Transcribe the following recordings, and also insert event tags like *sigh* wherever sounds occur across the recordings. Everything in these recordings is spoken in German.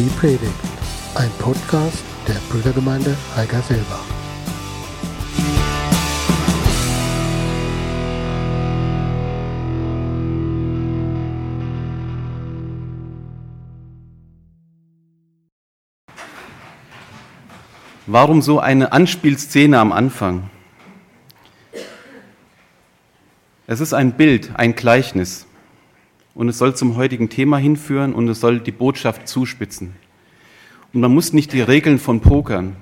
Die Predigt, ein Podcast der Brüdergemeinde Heigerselbach. Warum so eine Anspielszene am Anfang? Es ist ein Bild, ein Gleichnis. Und es soll zum heutigen Thema hinführen und es soll die Botschaft zuspitzen. Und man muss nicht die Regeln von Pokern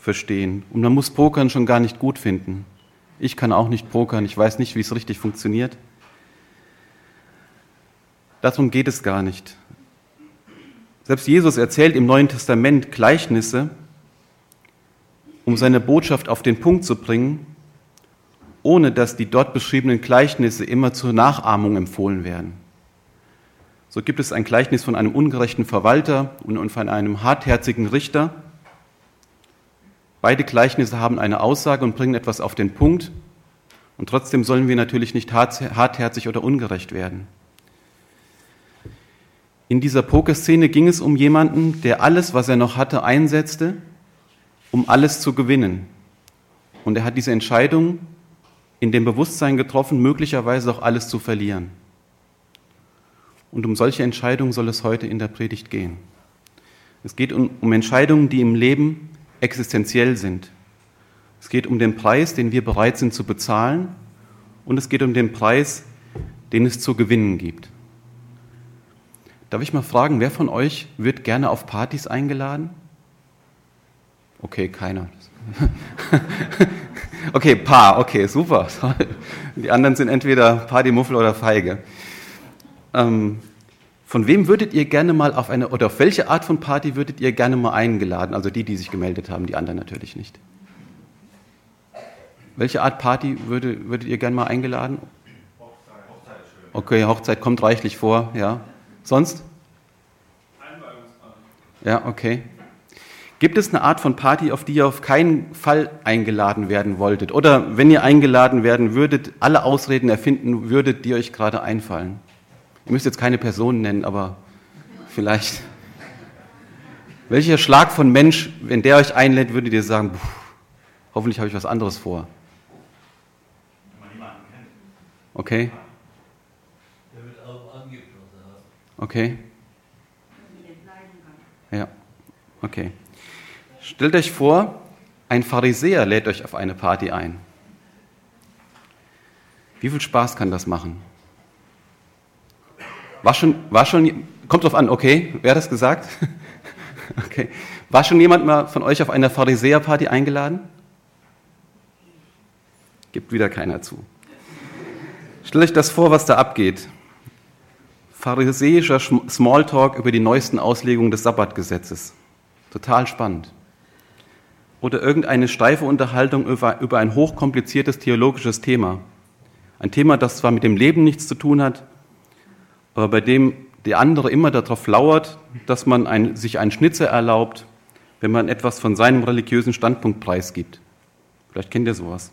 verstehen. Und man muss Pokern schon gar nicht gut finden. Ich kann auch nicht pokern, ich weiß nicht, wie es richtig funktioniert. Darum geht es gar nicht. Selbst Jesus erzählt im Neuen Testament Gleichnisse, um seine Botschaft auf den Punkt zu bringen, ohne dass die dort beschriebenen Gleichnisse immer zur Nachahmung empfohlen werden. So gibt es ein Gleichnis von einem ungerechten Verwalter und von einem hartherzigen Richter. Beide Gleichnisse haben eine Aussage und bringen etwas auf den Punkt. Und trotzdem sollen wir natürlich nicht hartherzig oder ungerecht werden. In dieser Pokerszene ging es um jemanden, der alles, was er noch hatte, einsetzte, um alles zu gewinnen. Und er hat diese Entscheidung in dem Bewusstsein getroffen, möglicherweise auch alles zu verlieren. Und um solche Entscheidungen soll es heute in der Predigt gehen. Es geht um, um Entscheidungen, die im Leben existenziell sind. Es geht um den Preis, den wir bereit sind zu bezahlen. Und es geht um den Preis, den es zu gewinnen gibt. Darf ich mal fragen, wer von euch wird gerne auf Partys eingeladen? Okay, keiner. *laughs* Okay, Paar, okay, super. *laughs* Die anderen sind entweder Partymuffel oder Feige. Ähm, von wem würdet ihr gerne mal auf eine, oder auf welche Art von Party würdet ihr gerne mal eingeladen? Also die, die sich gemeldet haben, die anderen natürlich nicht. Welche Art Party würde, würdet ihr gerne mal eingeladen? Hochzeit. Okay, Hochzeit kommt reichlich vor, ja. Sonst? Ja, okay. Gibt es eine Art von Party, auf die ihr auf keinen Fall eingeladen werden wolltet? Oder wenn ihr eingeladen werden würdet, alle Ausreden erfinden würdet, die euch gerade einfallen? Ihr müsst jetzt keine Personen nennen, aber vielleicht. Welcher Schlag von Mensch, wenn der euch einlädt, würdet ihr sagen, pff, hoffentlich habe ich was anderes vor? Okay. Der wird auch angeben, Okay. Ja, okay. Stellt euch vor, ein Pharisäer lädt euch auf eine Party ein. Wie viel Spaß kann das machen? War schon, war schon, kommt drauf an, okay, wer hat das gesagt? *laughs* okay. War schon jemand mal von euch auf einer Pharisäerparty eingeladen? Gibt wieder keiner zu. Stellt euch das vor, was da abgeht. Pharisäischer Smalltalk über die neuesten Auslegungen des Sabbatgesetzes. Total spannend oder irgendeine steife Unterhaltung über, über ein hochkompliziertes theologisches Thema. Ein Thema, das zwar mit dem Leben nichts zu tun hat, bei dem der andere immer darauf lauert, dass man ein, sich einen Schnitzer erlaubt, wenn man etwas von seinem religiösen Standpunkt preisgibt. Vielleicht kennt ihr sowas.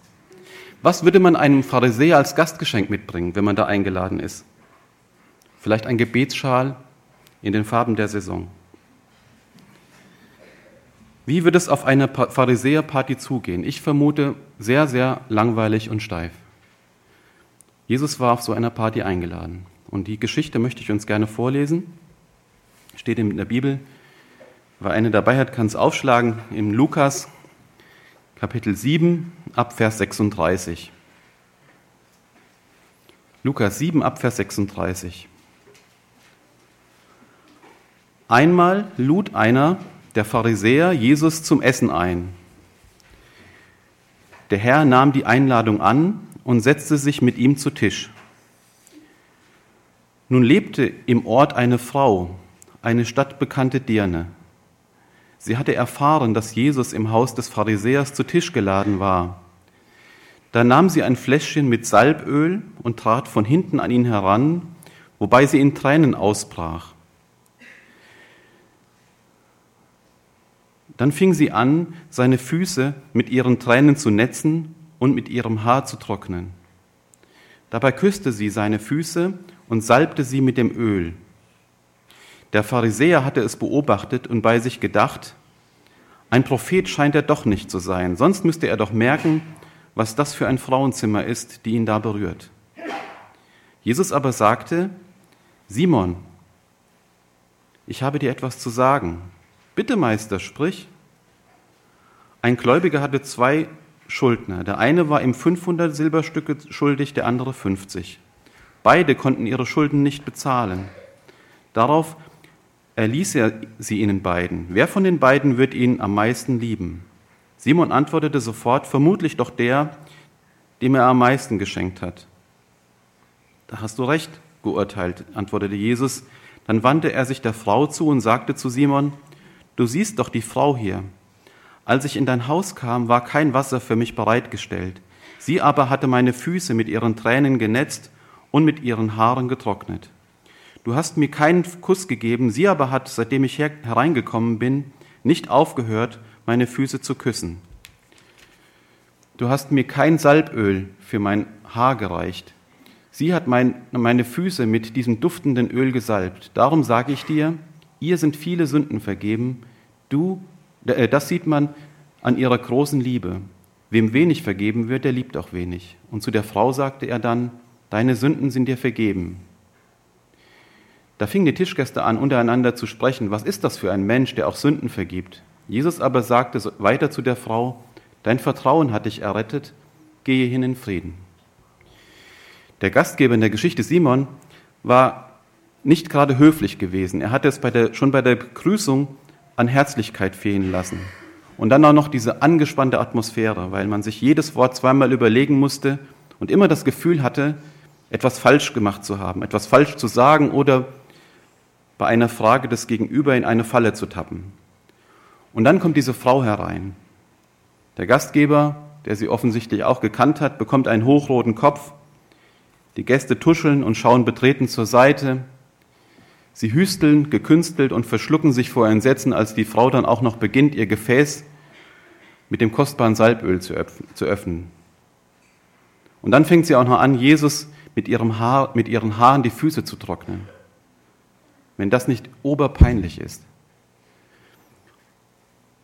Was würde man einem Pharisäer als Gastgeschenk mitbringen, wenn man da eingeladen ist? Vielleicht ein Gebetsschal in den Farben der Saison. Wie wird es auf einer Pharisäerparty zugehen? Ich vermute sehr, sehr langweilig und steif. Jesus war auf so einer Party eingeladen. Und die Geschichte möchte ich uns gerne vorlesen. Steht in der Bibel. Wer eine dabei hat, kann es aufschlagen. Im Lukas Kapitel 7 ab Vers 36. Lukas 7 ab Vers 36. Einmal lud einer der Pharisäer Jesus zum Essen ein. Der Herr nahm die Einladung an und setzte sich mit ihm zu Tisch. Nun lebte im Ort eine Frau, eine stadtbekannte Dirne. Sie hatte erfahren, dass Jesus im Haus des Pharisäers zu Tisch geladen war. Da nahm sie ein Fläschchen mit Salböl und trat von hinten an ihn heran, wobei sie in Tränen ausbrach. Dann fing sie an, seine Füße mit ihren Tränen zu netzen und mit ihrem Haar zu trocknen. Dabei küsste sie seine Füße und salbte sie mit dem Öl. Der Pharisäer hatte es beobachtet und bei sich gedacht, ein Prophet scheint er doch nicht zu sein, sonst müsste er doch merken, was das für ein Frauenzimmer ist, die ihn da berührt. Jesus aber sagte, Simon, ich habe dir etwas zu sagen. Bitte, Meister, sprich. Ein Gläubiger hatte zwei Schuldner. Der eine war ihm 500 Silberstücke schuldig, der andere 50. Beide konnten ihre Schulden nicht bezahlen. Darauf erließ er sie ihnen beiden. Wer von den beiden wird ihn am meisten lieben? Simon antwortete sofort, vermutlich doch der, dem er am meisten geschenkt hat. Da hast du recht, geurteilt, antwortete Jesus. Dann wandte er sich der Frau zu und sagte zu Simon, du siehst doch die Frau hier. Als ich in dein Haus kam, war kein Wasser für mich bereitgestellt. Sie aber hatte meine Füße mit ihren Tränen genetzt und mit ihren Haaren getrocknet. Du hast mir keinen Kuss gegeben, sie aber hat, seitdem ich hereingekommen bin, nicht aufgehört, meine Füße zu küssen. Du hast mir kein Salböl für mein Haar gereicht. Sie hat mein, meine Füße mit diesem duftenden Öl gesalbt. Darum sage ich dir, ihr sind viele Sünden vergeben. Du, äh, das sieht man an ihrer großen Liebe. Wem wenig vergeben wird, der liebt auch wenig. Und zu der Frau sagte er dann, deine Sünden sind dir vergeben. Da fingen die Tischgäste an, untereinander zu sprechen, was ist das für ein Mensch, der auch Sünden vergibt? Jesus aber sagte weiter zu der Frau, dein Vertrauen hat dich errettet, gehe hin in Frieden. Der Gastgeber in der Geschichte Simon war nicht gerade höflich gewesen. Er hatte es bei der, schon bei der Begrüßung an Herzlichkeit fehlen lassen. Und dann auch noch diese angespannte Atmosphäre, weil man sich jedes Wort zweimal überlegen musste und immer das Gefühl hatte, etwas falsch gemacht zu haben, etwas falsch zu sagen oder bei einer Frage des Gegenüber in eine Falle zu tappen. Und dann kommt diese Frau herein. Der Gastgeber, der sie offensichtlich auch gekannt hat, bekommt einen hochroten Kopf. Die Gäste tuscheln und schauen betreten zur Seite. Sie hüsteln, gekünstelt und verschlucken sich vor Entsetzen, als die Frau dann auch noch beginnt, ihr Gefäß mit dem kostbaren Salböl zu öffnen. Und dann fängt sie auch noch an, Jesus mit, ihrem Haar, mit ihren Haaren die Füße zu trocknen. Wenn das nicht oberpeinlich ist.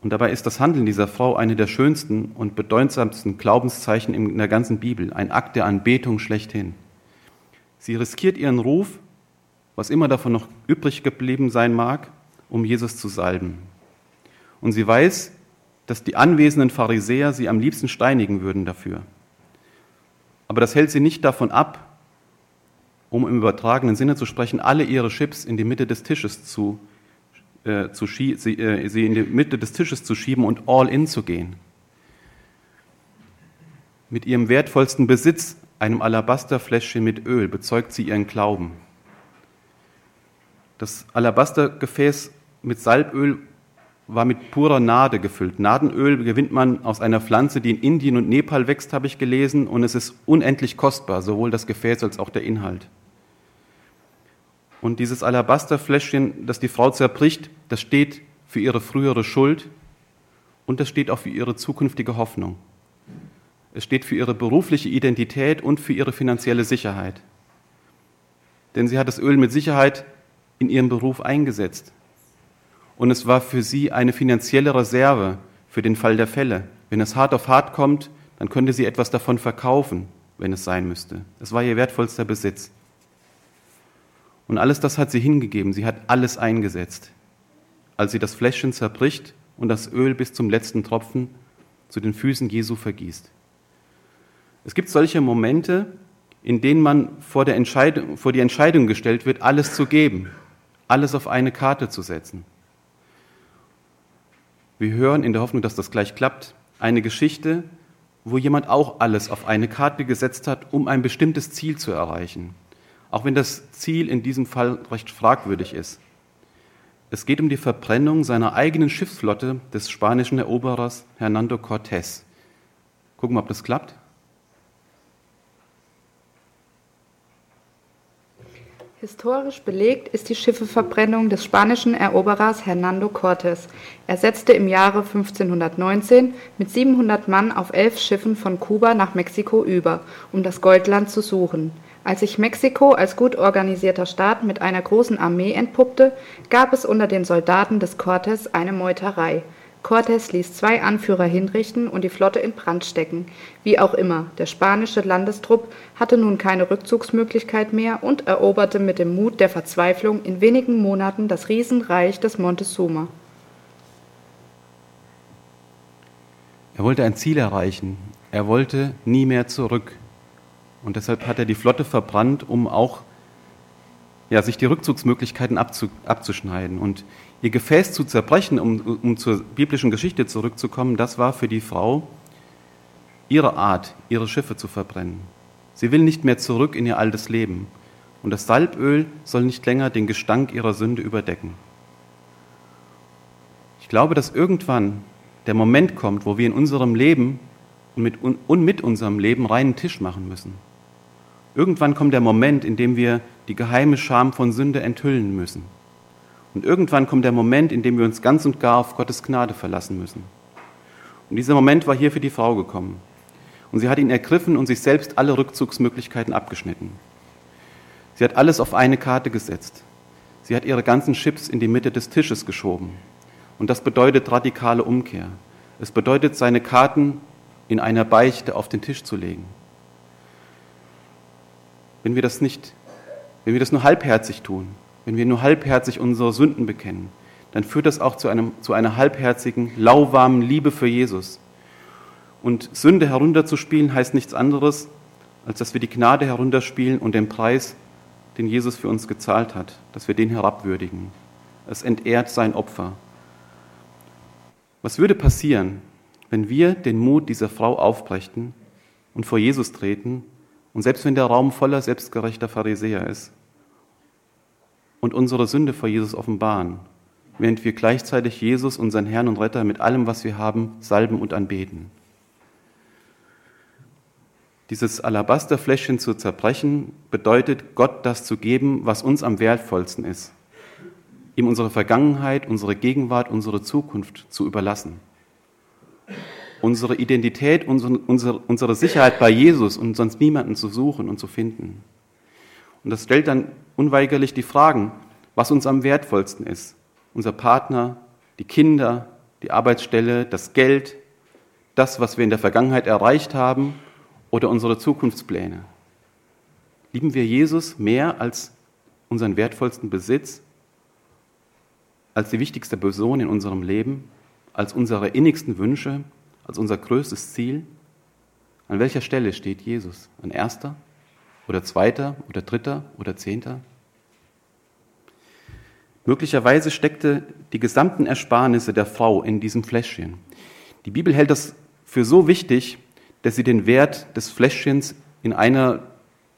Und dabei ist das Handeln dieser Frau eine der schönsten und bedeutsamsten Glaubenszeichen in der ganzen Bibel, ein Akt der Anbetung schlechthin. Sie riskiert ihren Ruf, was immer davon noch übrig geblieben sein mag, um Jesus zu salben. Und sie weiß, dass die anwesenden Pharisäer sie am liebsten steinigen würden dafür. Aber das hält sie nicht davon ab, um im übertragenen Sinne zu sprechen, alle ihre Chips in die Mitte des Tisches zu, äh, zu sie, äh, sie in die Mitte des Tisches zu schieben und all in zu gehen. Mit ihrem wertvollsten Besitz, einem Alabasterfläschchen mit Öl, bezeugt sie ihren Glauben. Das Alabastergefäß mit Salböl war mit purer Nade gefüllt. Nadenöl gewinnt man aus einer Pflanze, die in Indien und Nepal wächst, habe ich gelesen, und es ist unendlich kostbar, sowohl das Gefäß als auch der Inhalt. Und dieses Alabasterfläschchen, das die Frau zerbricht, das steht für ihre frühere Schuld und das steht auch für ihre zukünftige Hoffnung. Es steht für ihre berufliche Identität und für ihre finanzielle Sicherheit. Denn sie hat das Öl mit Sicherheit in ihrem Beruf eingesetzt. Und es war für sie eine finanzielle Reserve für den Fall der Fälle. Wenn es hart auf hart kommt, dann könnte sie etwas davon verkaufen, wenn es sein müsste. Es war ihr wertvollster Besitz. Und alles das hat sie hingegeben, sie hat alles eingesetzt. Als sie das Fläschchen zerbricht und das Öl bis zum letzten Tropfen zu den Füßen Jesu vergießt. Es gibt solche Momente, in denen man vor, der Entscheidung, vor die Entscheidung gestellt wird, alles zu geben, alles auf eine Karte zu setzen. Wir hören in der Hoffnung, dass das gleich klappt, eine Geschichte, wo jemand auch alles auf eine Karte gesetzt hat, um ein bestimmtes Ziel zu erreichen auch wenn das Ziel in diesem Fall recht fragwürdig ist. Es geht um die Verbrennung seiner eigenen Schiffsflotte des spanischen Eroberers Hernando Cortés. Gucken wir, ob das klappt. Historisch belegt ist die Schiffeverbrennung des spanischen Eroberers Hernando Cortés. Er setzte im Jahre 1519 mit 700 Mann auf elf Schiffen von Kuba nach Mexiko über, um das Goldland zu suchen. Als sich Mexiko als gut organisierter Staat mit einer großen Armee entpuppte, gab es unter den Soldaten des Cortés eine Meuterei. Cortés ließ zwei Anführer hinrichten und die Flotte in Brand stecken. Wie auch immer, der spanische Landestrupp hatte nun keine Rückzugsmöglichkeit mehr und eroberte mit dem Mut der Verzweiflung in wenigen Monaten das Riesenreich des Montezuma. Er wollte ein Ziel erreichen. Er wollte nie mehr zurück. Und deshalb hat er die Flotte verbrannt, um auch ja, sich die Rückzugsmöglichkeiten abzu, abzuschneiden. Und ihr Gefäß zu zerbrechen, um, um zur biblischen Geschichte zurückzukommen, das war für die Frau ihre Art, ihre Schiffe zu verbrennen. Sie will nicht mehr zurück in ihr altes Leben. Und das Salböl soll nicht länger den Gestank ihrer Sünde überdecken. Ich glaube, dass irgendwann der Moment kommt, wo wir in unserem Leben und mit, und mit unserem Leben reinen Tisch machen müssen. Irgendwann kommt der Moment, in dem wir die geheime Scham von Sünde enthüllen müssen. Und irgendwann kommt der Moment, in dem wir uns ganz und gar auf Gottes Gnade verlassen müssen. Und dieser Moment war hier für die Frau gekommen. Und sie hat ihn ergriffen und sich selbst alle Rückzugsmöglichkeiten abgeschnitten. Sie hat alles auf eine Karte gesetzt. Sie hat ihre ganzen Chips in die Mitte des Tisches geschoben. Und das bedeutet radikale Umkehr. Es bedeutet, seine Karten in einer Beichte auf den Tisch zu legen. Wenn wir das nicht, wenn wir das nur halbherzig tun, wenn wir nur halbherzig unsere Sünden bekennen, dann führt das auch zu, einem, zu einer halbherzigen, lauwarmen Liebe für Jesus. Und Sünde herunterzuspielen heißt nichts anderes, als dass wir die Gnade herunterspielen und den Preis, den Jesus für uns gezahlt hat, dass wir den herabwürdigen. Es entehrt sein Opfer. Was würde passieren, wenn wir den Mut dieser Frau aufbrächten und vor Jesus treten und selbst wenn der Raum voller selbstgerechter Pharisäer ist und unsere Sünde vor Jesus offenbaren, während wir gleichzeitig Jesus, unseren Herrn und Retter, mit allem, was wir haben, salben und anbeten. Dieses Alabasterfläschchen zu zerbrechen, bedeutet, Gott das zu geben, was uns am wertvollsten ist. Ihm unsere Vergangenheit, unsere Gegenwart, unsere Zukunft zu überlassen unsere Identität, unsere, unsere, unsere Sicherheit bei Jesus und sonst niemanden zu suchen und zu finden. Und das stellt dann unweigerlich die Fragen, was uns am wertvollsten ist. Unser Partner, die Kinder, die Arbeitsstelle, das Geld, das, was wir in der Vergangenheit erreicht haben oder unsere Zukunftspläne. Lieben wir Jesus mehr als unseren wertvollsten Besitz, als die wichtigste Person in unserem Leben, als unsere innigsten Wünsche, als unser größtes Ziel? An welcher Stelle steht Jesus? An erster oder zweiter oder dritter oder zehnter? Möglicherweise steckte die gesamten Ersparnisse der Frau in diesem Fläschchen. Die Bibel hält das für so wichtig, dass sie den Wert des Fläschchens in einer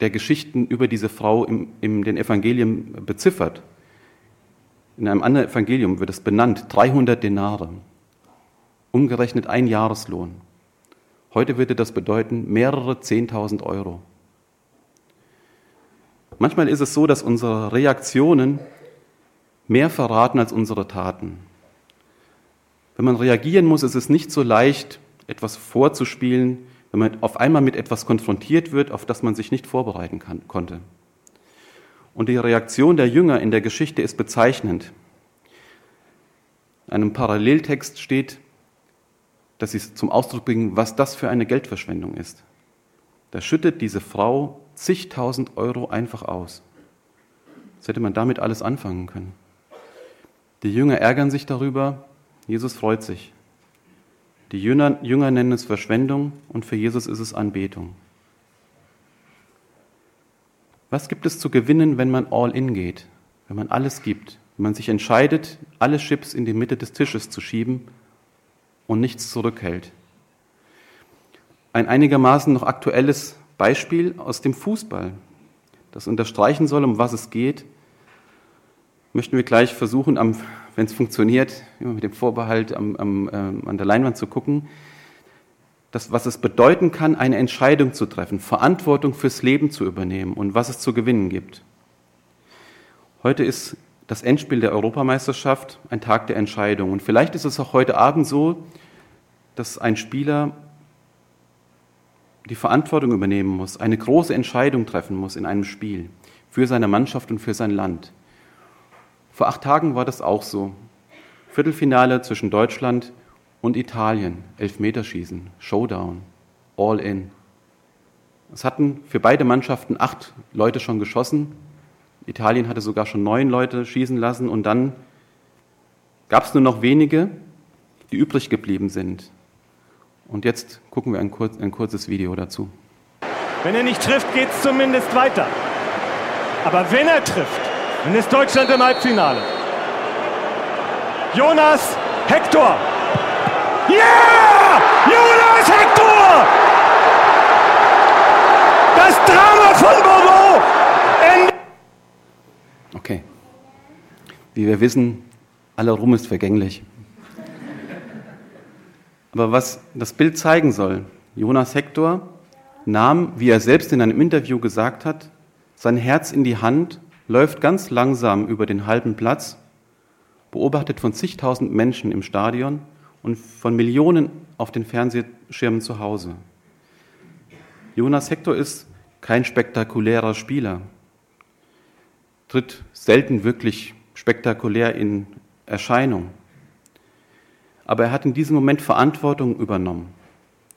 der Geschichten über diese Frau im, in den Evangelien beziffert. In einem anderen Evangelium wird es benannt, 300 Denare umgerechnet ein Jahreslohn. Heute würde das bedeuten mehrere 10.000 Euro. Manchmal ist es so, dass unsere Reaktionen mehr verraten als unsere Taten. Wenn man reagieren muss, ist es nicht so leicht, etwas vorzuspielen, wenn man auf einmal mit etwas konfrontiert wird, auf das man sich nicht vorbereiten kann, konnte. Und die Reaktion der Jünger in der Geschichte ist bezeichnend. In einem Paralleltext steht, dass sie zum Ausdruck bringen, was das für eine Geldverschwendung ist. Da schüttet diese Frau zigtausend Euro einfach aus. Was hätte man damit alles anfangen können? Die Jünger ärgern sich darüber, Jesus freut sich. Die Jünger, Jünger nennen es Verschwendung und für Jesus ist es Anbetung. Was gibt es zu gewinnen, wenn man all in geht, wenn man alles gibt, wenn man sich entscheidet, alle Chips in die Mitte des Tisches zu schieben und nichts zurückhält. Ein einigermaßen noch aktuelles Beispiel aus dem Fußball, das unterstreichen soll, um was es geht, möchten wir gleich versuchen, wenn es funktioniert, immer mit dem Vorbehalt am, am, äh, an der Leinwand zu gucken, das, was es bedeuten kann, eine Entscheidung zu treffen, Verantwortung fürs Leben zu übernehmen und was es zu gewinnen gibt. Heute ist das Endspiel der Europameisterschaft ein Tag der Entscheidung. Und vielleicht ist es auch heute Abend so, dass ein Spieler die Verantwortung übernehmen muss, eine große Entscheidung treffen muss in einem Spiel für seine Mannschaft und für sein Land. Vor acht Tagen war das auch so. Viertelfinale zwischen Deutschland und Italien, Elfmeterschießen, Showdown, All in. Es hatten für beide Mannschaften acht Leute schon geschossen. Italien hatte sogar schon neun Leute schießen lassen und dann gab es nur noch wenige, die übrig geblieben sind. Und jetzt gucken wir ein, kurz, ein kurzes Video dazu. Wenn er nicht trifft, geht es zumindest weiter. Aber wenn er trifft, dann ist Deutschland im Halbfinale. Jonas Hector. Yeah! Jonas Hector! Das Drama von Bordeaux! Ende. Okay. Wie wir wissen, aller Ruhm ist vergänglich. Aber was das Bild zeigen soll, Jonas Hector nahm, wie er selbst in einem Interview gesagt hat, sein Herz in die Hand, läuft ganz langsam über den halben Platz, beobachtet von zigtausend Menschen im Stadion und von Millionen auf den Fernsehschirmen zu Hause. Jonas Hector ist kein spektakulärer Spieler, tritt selten wirklich spektakulär in Erscheinung. Aber er hat in diesem Moment Verantwortung übernommen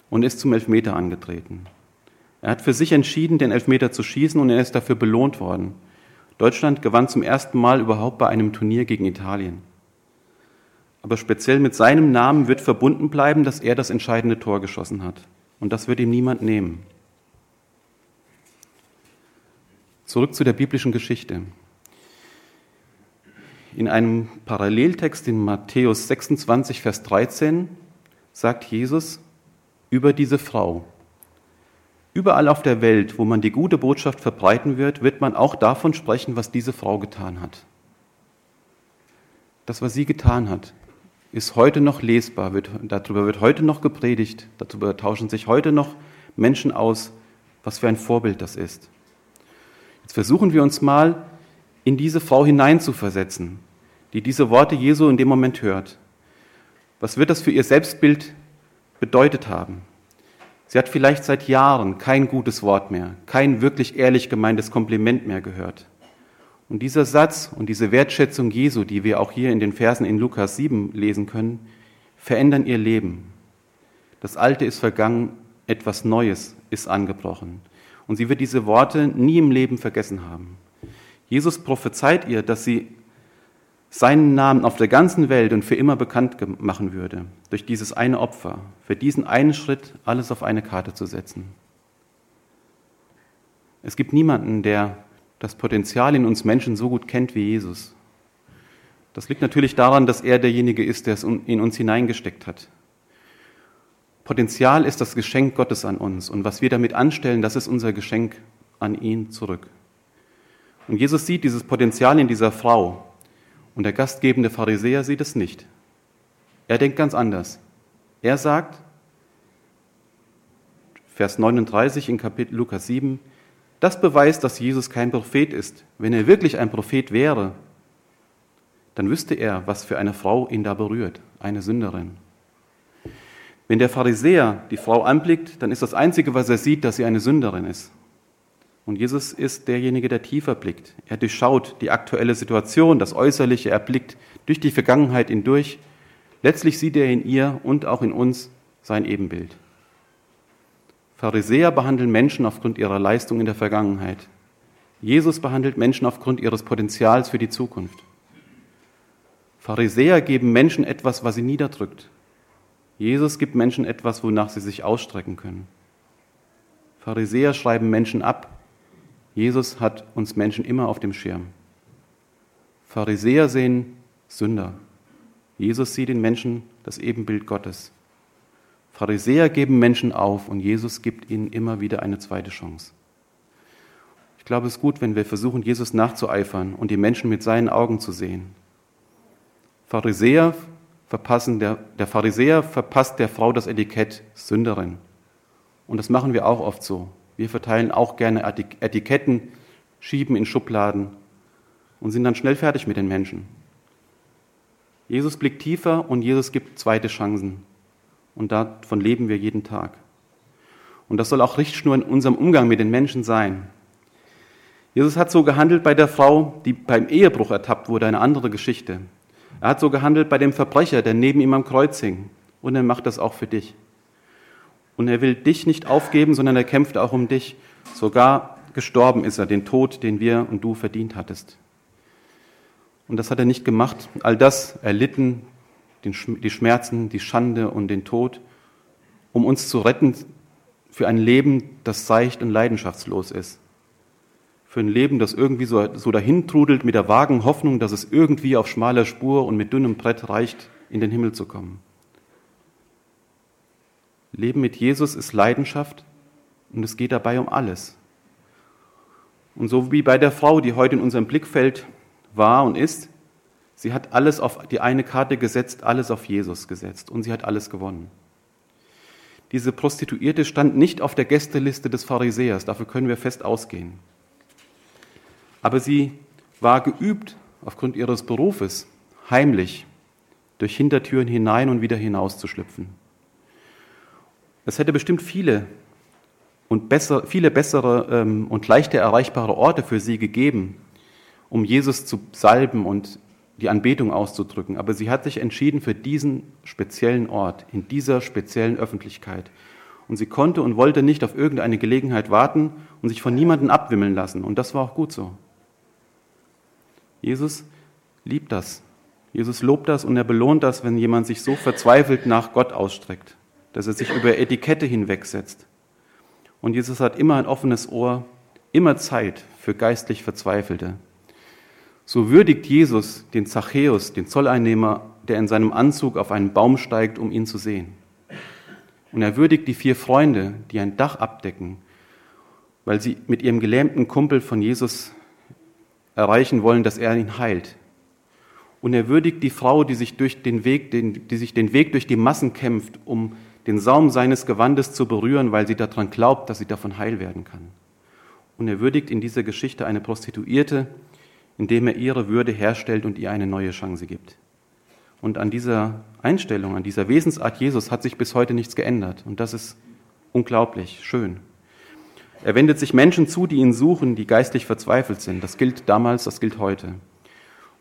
und ist zum Elfmeter angetreten. Er hat für sich entschieden, den Elfmeter zu schießen und er ist dafür belohnt worden. Deutschland gewann zum ersten Mal überhaupt bei einem Turnier gegen Italien. Aber speziell mit seinem Namen wird verbunden bleiben, dass er das entscheidende Tor geschossen hat. Und das wird ihm niemand nehmen. Zurück zu der biblischen Geschichte. In einem Paralleltext in Matthäus 26, Vers 13 sagt Jesus über diese Frau, Überall auf der Welt, wo man die gute Botschaft verbreiten wird, wird man auch davon sprechen, was diese Frau getan hat. Das, was sie getan hat, ist heute noch lesbar, wird, darüber wird heute noch gepredigt, darüber tauschen sich heute noch Menschen aus, was für ein Vorbild das ist. Jetzt versuchen wir uns mal in diese Frau hineinzuversetzen die diese Worte Jesu in dem Moment hört. Was wird das für ihr Selbstbild bedeutet haben? Sie hat vielleicht seit Jahren kein gutes Wort mehr, kein wirklich ehrlich gemeintes Kompliment mehr gehört. Und dieser Satz und diese Wertschätzung Jesu, die wir auch hier in den Versen in Lukas 7 lesen können, verändern ihr Leben. Das Alte ist vergangen, etwas Neues ist angebrochen. Und sie wird diese Worte nie im Leben vergessen haben. Jesus prophezeit ihr, dass sie seinen Namen auf der ganzen Welt und für immer bekannt machen würde, durch dieses eine Opfer, für diesen einen Schritt alles auf eine Karte zu setzen. Es gibt niemanden, der das Potenzial in uns Menschen so gut kennt wie Jesus. Das liegt natürlich daran, dass er derjenige ist, der es in uns hineingesteckt hat. Potenzial ist das Geschenk Gottes an uns und was wir damit anstellen, das ist unser Geschenk an ihn zurück. Und Jesus sieht dieses Potenzial in dieser Frau und der gastgebende Pharisäer sieht es nicht. Er denkt ganz anders. Er sagt, Vers 39 in Kapitel Lukas 7, das beweist, dass Jesus kein Prophet ist. Wenn er wirklich ein Prophet wäre, dann wüsste er, was für eine Frau ihn da berührt, eine Sünderin. Wenn der Pharisäer die Frau anblickt, dann ist das Einzige, was er sieht, dass sie eine Sünderin ist. Und Jesus ist derjenige, der tiefer blickt. Er durchschaut die aktuelle Situation, das Äußerliche, er blickt durch die Vergangenheit hindurch. Letztlich sieht er in ihr und auch in uns sein Ebenbild. Pharisäer behandeln Menschen aufgrund ihrer Leistung in der Vergangenheit. Jesus behandelt Menschen aufgrund ihres Potenzials für die Zukunft. Pharisäer geben Menschen etwas, was sie niederdrückt. Jesus gibt Menschen etwas, wonach sie sich ausstrecken können. Pharisäer schreiben Menschen ab, Jesus hat uns Menschen immer auf dem Schirm. Pharisäer sehen Sünder. Jesus sieht in Menschen das Ebenbild Gottes. Pharisäer geben Menschen auf und Jesus gibt ihnen immer wieder eine zweite Chance. Ich glaube, es ist gut, wenn wir versuchen, Jesus nachzueifern und die Menschen mit seinen Augen zu sehen. Pharisäer verpassen, der, der Pharisäer verpasst der Frau das Etikett Sünderin. Und das machen wir auch oft so. Wir verteilen auch gerne Etiketten, schieben in Schubladen und sind dann schnell fertig mit den Menschen. Jesus blickt tiefer und Jesus gibt zweite Chancen. Und davon leben wir jeden Tag. Und das soll auch Richtschnur in unserem Umgang mit den Menschen sein. Jesus hat so gehandelt bei der Frau, die beim Ehebruch ertappt wurde, eine andere Geschichte. Er hat so gehandelt bei dem Verbrecher, der neben ihm am Kreuz hing. Und er macht das auch für dich. Und er will dich nicht aufgeben, sondern er kämpft auch um dich. Sogar gestorben ist er, den Tod, den wir und du verdient hattest. Und das hat er nicht gemacht. All das erlitten, die Schmerzen, die Schande und den Tod, um uns zu retten für ein Leben, das seicht und leidenschaftslos ist. Für ein Leben, das irgendwie so, so dahin trudelt mit der vagen Hoffnung, dass es irgendwie auf schmaler Spur und mit dünnem Brett reicht, in den Himmel zu kommen. Leben mit Jesus ist Leidenschaft und es geht dabei um alles. Und so wie bei der Frau, die heute in unserem Blickfeld war und ist, sie hat alles auf die eine Karte gesetzt, alles auf Jesus gesetzt und sie hat alles gewonnen. Diese Prostituierte stand nicht auf der Gästeliste des Pharisäers, dafür können wir fest ausgehen. Aber sie war geübt, aufgrund ihres Berufes, heimlich durch Hintertüren hinein und wieder hinauszuschlüpfen. Es hätte bestimmt viele und besser, viele bessere ähm, und leichter erreichbare Orte für sie gegeben, um Jesus zu salben und die Anbetung auszudrücken. Aber sie hat sich entschieden für diesen speziellen Ort, in dieser speziellen Öffentlichkeit. Und sie konnte und wollte nicht auf irgendeine Gelegenheit warten und sich von niemandem abwimmeln lassen. Und das war auch gut so. Jesus liebt das. Jesus lobt das und er belohnt das, wenn jemand sich so verzweifelt nach Gott ausstreckt, dass er sich über Etikette hinwegsetzt. Und Jesus hat immer ein offenes Ohr, immer Zeit für geistlich Verzweifelte. So würdigt Jesus den Zachäus, den Zolleinnehmer, der in seinem Anzug auf einen Baum steigt, um ihn zu sehen. Und er würdigt die vier Freunde, die ein Dach abdecken, weil sie mit ihrem gelähmten Kumpel von Jesus erreichen wollen, dass er ihn heilt. Und er würdigt die Frau, die sich, durch den Weg, den, die sich den Weg durch die Massen kämpft, um den Saum seines Gewandes zu berühren, weil sie daran glaubt, dass sie davon heil werden kann. Und er würdigt in dieser Geschichte eine Prostituierte, indem er ihre Würde herstellt und ihr eine neue Chance gibt. Und an dieser Einstellung, an dieser Wesensart Jesus hat sich bis heute nichts geändert. Und das ist unglaublich schön. Er wendet sich Menschen zu, die ihn suchen, die geistlich verzweifelt sind. Das gilt damals, das gilt heute.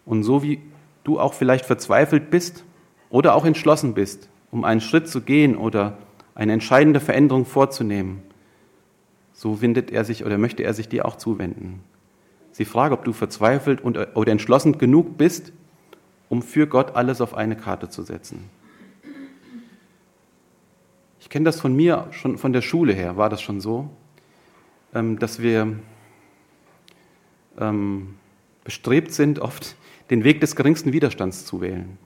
Und so wie du auch vielleicht verzweifelt bist oder auch entschlossen bist, um einen Schritt zu gehen oder eine entscheidende Veränderung vorzunehmen, so windet er sich oder möchte er sich dir auch zuwenden. Sie fragt, ob du verzweifelt und, oder entschlossen genug bist, um für Gott alles auf eine Karte zu setzen. Ich kenne das von mir, schon von der Schule her war das schon so, ähm, dass wir ähm, bestrebt sind, oft den Weg des geringsten Widerstands zu wählen.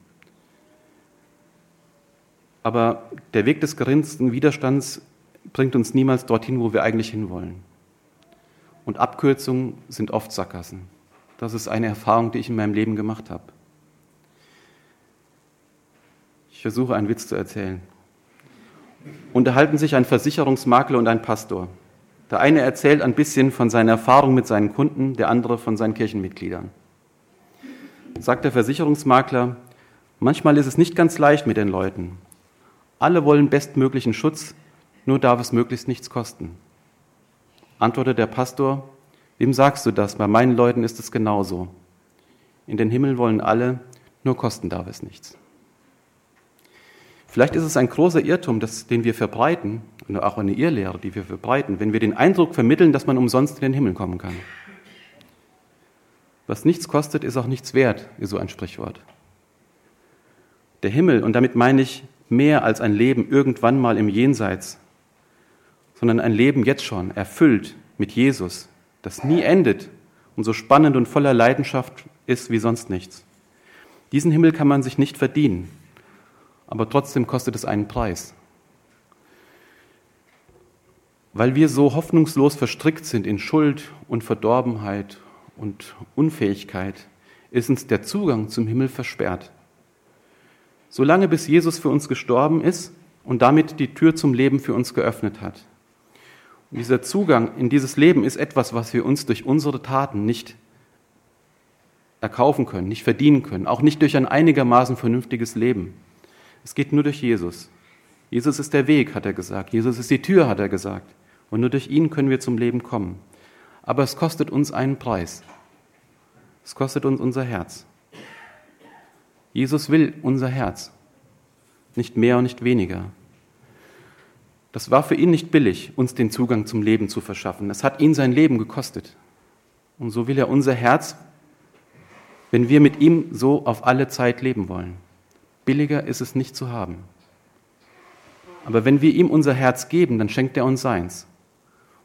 Aber der Weg des geringsten Widerstands bringt uns niemals dorthin, wo wir eigentlich hinwollen. Und Abkürzungen sind oft Sackgassen. Das ist eine Erfahrung, die ich in meinem Leben gemacht habe. Ich versuche einen Witz zu erzählen. Unterhalten sich ein Versicherungsmakler und ein Pastor. Der eine erzählt ein bisschen von seiner Erfahrung mit seinen Kunden, der andere von seinen Kirchenmitgliedern. Sagt der Versicherungsmakler, manchmal ist es nicht ganz leicht mit den Leuten. Alle wollen bestmöglichen Schutz, nur darf es möglichst nichts kosten antwortete der Pastor, wem sagst du das? Bei meinen Leuten ist es genauso. In den Himmel wollen alle, nur kosten darf es nichts. Vielleicht ist es ein großer Irrtum, das, den wir verbreiten, und auch eine Irrlehre, die wir verbreiten, wenn wir den Eindruck vermitteln, dass man umsonst in den Himmel kommen kann. Was nichts kostet, ist auch nichts wert, ist so ein Sprichwort. Der Himmel, und damit meine ich mehr als ein Leben irgendwann mal im Jenseits, sondern ein Leben jetzt schon, erfüllt mit Jesus, das nie endet und so spannend und voller Leidenschaft ist wie sonst nichts. Diesen Himmel kann man sich nicht verdienen, aber trotzdem kostet es einen Preis. Weil wir so hoffnungslos verstrickt sind in Schuld und Verdorbenheit und Unfähigkeit, ist uns der Zugang zum Himmel versperrt. Solange bis Jesus für uns gestorben ist und damit die Tür zum Leben für uns geöffnet hat. Und dieser Zugang in dieses Leben ist etwas, was wir uns durch unsere Taten nicht erkaufen können, nicht verdienen können, auch nicht durch ein einigermaßen vernünftiges Leben. Es geht nur durch Jesus. Jesus ist der Weg, hat er gesagt. Jesus ist die Tür, hat er gesagt. Und nur durch ihn können wir zum Leben kommen. Aber es kostet uns einen Preis. Es kostet uns unser Herz. Jesus will unser Herz, nicht mehr und nicht weniger. Das war für ihn nicht billig, uns den Zugang zum Leben zu verschaffen. Es hat ihn sein Leben gekostet. Und so will er unser Herz, wenn wir mit ihm so auf alle Zeit leben wollen. Billiger ist es nicht zu haben. Aber wenn wir ihm unser Herz geben, dann schenkt er uns seins.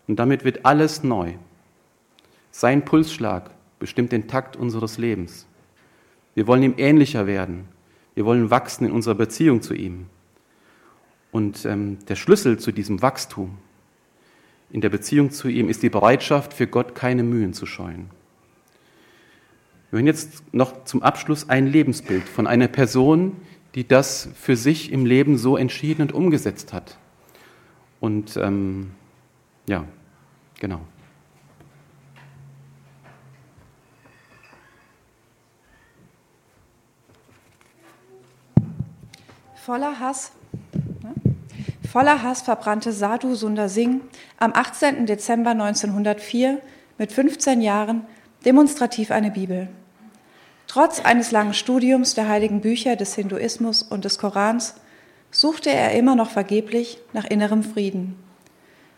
Und damit wird alles neu. Sein Pulsschlag bestimmt den Takt unseres Lebens. Wir wollen ihm ähnlicher werden. Wir wollen wachsen in unserer Beziehung zu ihm. Und ähm, der Schlüssel zu diesem Wachstum in der Beziehung zu ihm ist die Bereitschaft, für Gott keine Mühen zu scheuen. Wir hören jetzt noch zum Abschluss ein Lebensbild von einer Person, die das für sich im Leben so entschieden und umgesetzt hat. Und ähm, ja, genau. Voller Hass, ne? voller Hass verbrannte Sadhu Sundar Singh am 18. Dezember 1904 mit 15 Jahren demonstrativ eine Bibel. Trotz eines langen Studiums der heiligen Bücher des Hinduismus und des Korans suchte er immer noch vergeblich nach innerem Frieden.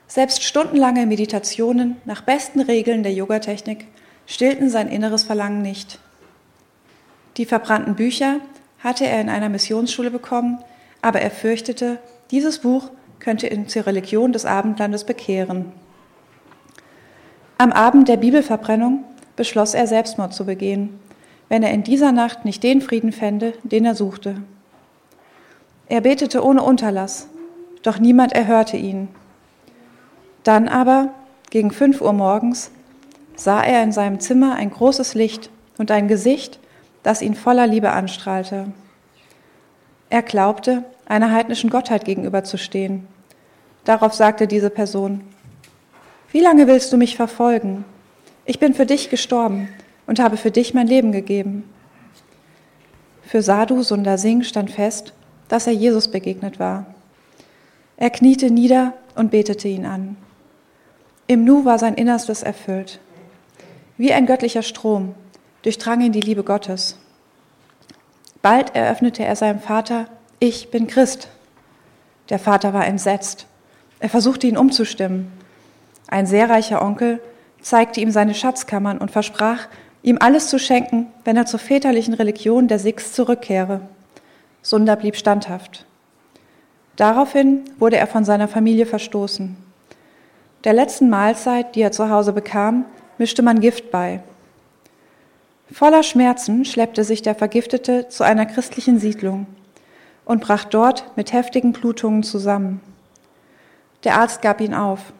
Selbst stundenlange Meditationen nach besten Regeln der Yogatechnik stillten sein inneres Verlangen nicht. Die verbrannten Bücher hatte er in einer Missionsschule bekommen, aber er fürchtete, dieses Buch könnte ihn zur Religion des Abendlandes bekehren. Am Abend der Bibelverbrennung beschloss er, Selbstmord zu begehen, wenn er in dieser Nacht nicht den Frieden fände, den er suchte. Er betete ohne Unterlass, doch niemand erhörte ihn. Dann aber, gegen fünf Uhr morgens, sah er in seinem Zimmer ein großes Licht und ein Gesicht, das ihn voller Liebe anstrahlte. Er glaubte, einer heidnischen Gottheit gegenüberzustehen. Darauf sagte diese Person, Wie lange willst du mich verfolgen? Ich bin für dich gestorben und habe für dich mein Leben gegeben. Für Sadhu Sundar Singh stand fest, dass er Jesus begegnet war. Er kniete nieder und betete ihn an. Im Nu war sein Innerstes erfüllt. Wie ein göttlicher Strom durchdrang ihn die Liebe Gottes. Bald eröffnete er seinem Vater, ich bin Christ. Der Vater war entsetzt. Er versuchte ihn umzustimmen. Ein sehr reicher Onkel zeigte ihm seine Schatzkammern und versprach, ihm alles zu schenken, wenn er zur väterlichen Religion der Sikhs zurückkehre. Sundar blieb standhaft. Daraufhin wurde er von seiner Familie verstoßen. Der letzten Mahlzeit, die er zu Hause bekam, mischte man Gift bei. Voller Schmerzen schleppte sich der Vergiftete zu einer christlichen Siedlung und brach dort mit heftigen Blutungen zusammen. Der Arzt gab ihn auf.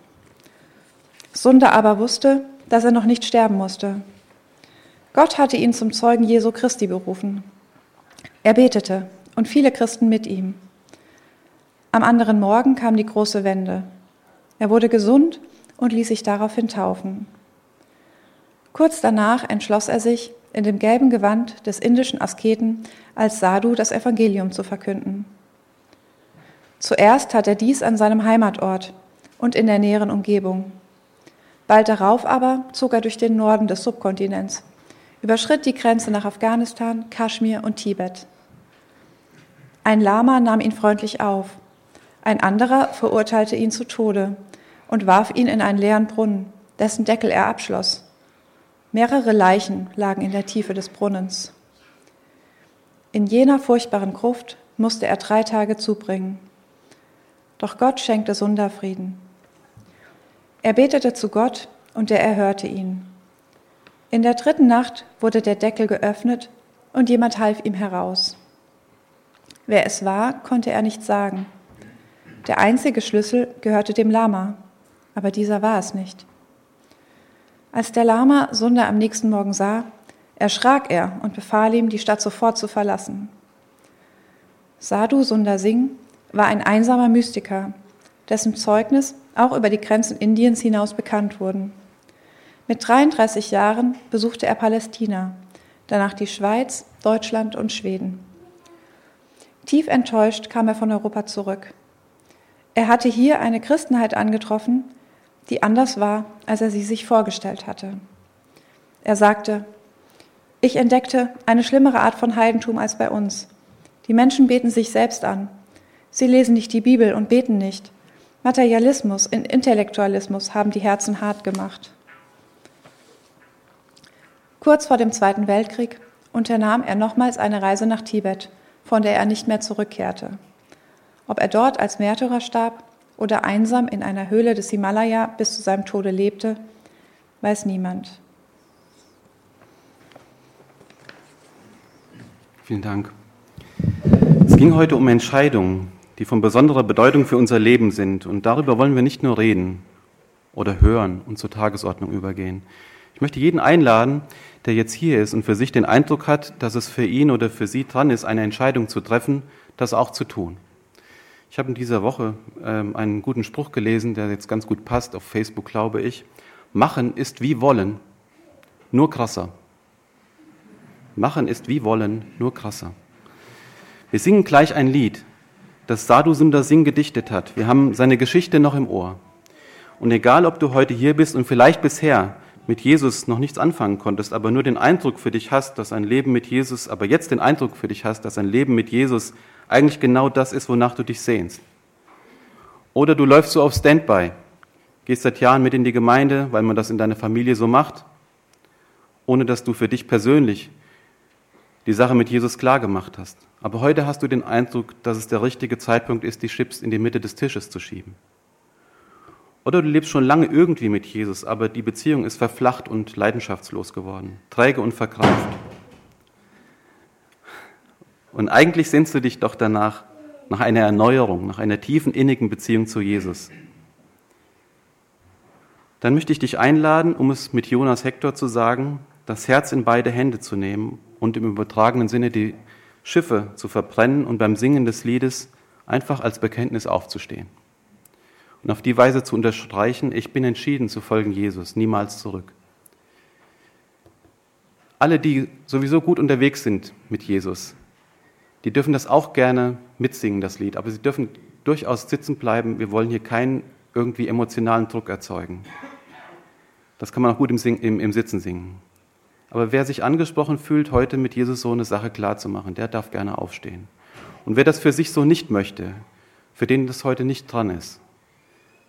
Sunda aber wusste, dass er noch nicht sterben musste. Gott hatte ihn zum Zeugen Jesu Christi berufen. Er betete und viele Christen mit ihm. Am anderen Morgen kam die große Wende. Er wurde gesund und ließ sich daraufhin taufen. Kurz danach entschloss er sich, in dem gelben Gewand des indischen Asketen als Sadhu das Evangelium zu verkünden. Zuerst tat er dies an seinem Heimatort und in der näheren Umgebung. Bald darauf aber zog er durch den Norden des Subkontinents, überschritt die Grenze nach Afghanistan, Kaschmir und Tibet. Ein Lama nahm ihn freundlich auf, ein anderer verurteilte ihn zu Tode und warf ihn in einen leeren Brunnen, dessen Deckel er abschloss. Mehrere Leichen lagen in der Tiefe des Brunnens. In jener furchtbaren Gruft musste er drei Tage zubringen. Doch Gott schenkte Sunda Frieden. Er betete zu Gott und er erhörte ihn. In der dritten Nacht wurde der Deckel geöffnet und jemand half ihm heraus. Wer es war, konnte er nicht sagen. Der einzige Schlüssel gehörte dem Lama, aber dieser war es nicht. Als der Lama Sunda am nächsten Morgen sah, erschrak er und befahl ihm, die Stadt sofort zu verlassen. Sadhu Sundar Singh war ein einsamer Mystiker, dessen Zeugnis auch über die Grenzen Indiens hinaus bekannt wurden. Mit 33 Jahren besuchte er Palästina, danach die Schweiz, Deutschland und Schweden. Tief enttäuscht kam er von Europa zurück. Er hatte hier eine Christenheit angetroffen, die anders war, als er sie sich vorgestellt hatte. Er sagte, ich entdeckte eine schlimmere Art von Heidentum als bei uns. Die Menschen beten sich selbst an. Sie lesen nicht die Bibel und beten nicht. Materialismus und Intellektualismus haben die Herzen hart gemacht. Kurz vor dem Zweiten Weltkrieg unternahm er nochmals eine Reise nach Tibet, von der er nicht mehr zurückkehrte. Ob er dort als Märtyrer starb oder einsam in einer Höhle des Himalaya bis zu seinem Tode lebte, weiß niemand. Vielen Dank. Es ging heute um Entscheidungen, die von besonderer Bedeutung für unser Leben sind. Und darüber wollen wir nicht nur reden oder hören und zur Tagesordnung übergehen. Ich möchte jeden einladen, der jetzt hier ist und für sich den Eindruck hat, dass es für ihn oder für sie dran ist, eine Entscheidung zu treffen, das auch zu tun. Ich habe in dieser Woche ähm, einen guten Spruch gelesen, der jetzt ganz gut passt, auf Facebook glaube ich. Machen ist wie wollen, nur krasser. Machen ist wie wollen, nur krasser. Wir singen gleich ein Lied, das Sadhu Sundar Singh gedichtet hat. Wir haben seine Geschichte noch im Ohr. Und egal, ob du heute hier bist und vielleicht bisher mit Jesus noch nichts anfangen konntest, aber nur den Eindruck für dich hast, dass ein Leben mit Jesus, aber jetzt den Eindruck für dich hast, dass ein Leben mit Jesus eigentlich genau das ist, wonach du dich sehnst. Oder du läufst so auf Standby, gehst seit Jahren mit in die Gemeinde, weil man das in deiner Familie so macht, ohne dass du für dich persönlich die Sache mit Jesus klar gemacht hast. Aber heute hast du den Eindruck, dass es der richtige Zeitpunkt ist, die Chips in die Mitte des Tisches zu schieben. Oder du lebst schon lange irgendwie mit Jesus, aber die Beziehung ist verflacht und leidenschaftslos geworden, träge und verkrampft. Und eigentlich sehnst du dich doch danach, nach einer Erneuerung, nach einer tiefen, innigen Beziehung zu Jesus. Dann möchte ich dich einladen, um es mit Jonas Hector zu sagen, das Herz in beide Hände zu nehmen und im übertragenen Sinne die Schiffe zu verbrennen und beim Singen des Liedes einfach als Bekenntnis aufzustehen und auf die Weise zu unterstreichen, ich bin entschieden zu folgen Jesus, niemals zurück. Alle, die sowieso gut unterwegs sind mit Jesus, die dürfen das auch gerne mitsingen, das Lied, aber sie dürfen durchaus sitzen bleiben. Wir wollen hier keinen irgendwie emotionalen Druck erzeugen. Das kann man auch gut im, Sing im, im Sitzen singen. Aber wer sich angesprochen fühlt, heute mit Jesus so eine Sache klarzumachen, der darf gerne aufstehen. Und wer das für sich so nicht möchte, für den das heute nicht dran ist,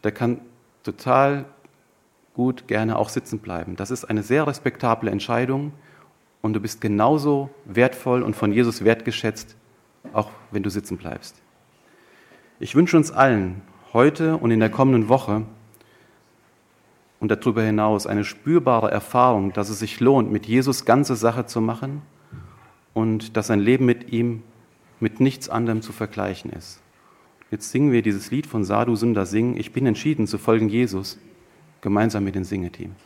der kann total gut gerne auch sitzen bleiben. Das ist eine sehr respektable Entscheidung und du bist genauso wertvoll und von Jesus wertgeschätzt, auch wenn du sitzen bleibst. Ich wünsche uns allen heute und in der kommenden Woche und darüber hinaus eine spürbare Erfahrung, dass es sich lohnt, mit Jesus ganze Sache zu machen und dass ein Leben mit ihm mit nichts anderem zu vergleichen ist. Jetzt singen wir dieses Lied von Sadhu Sundar Singh, Ich bin entschieden zu folgen Jesus, gemeinsam mit dem Singeteam.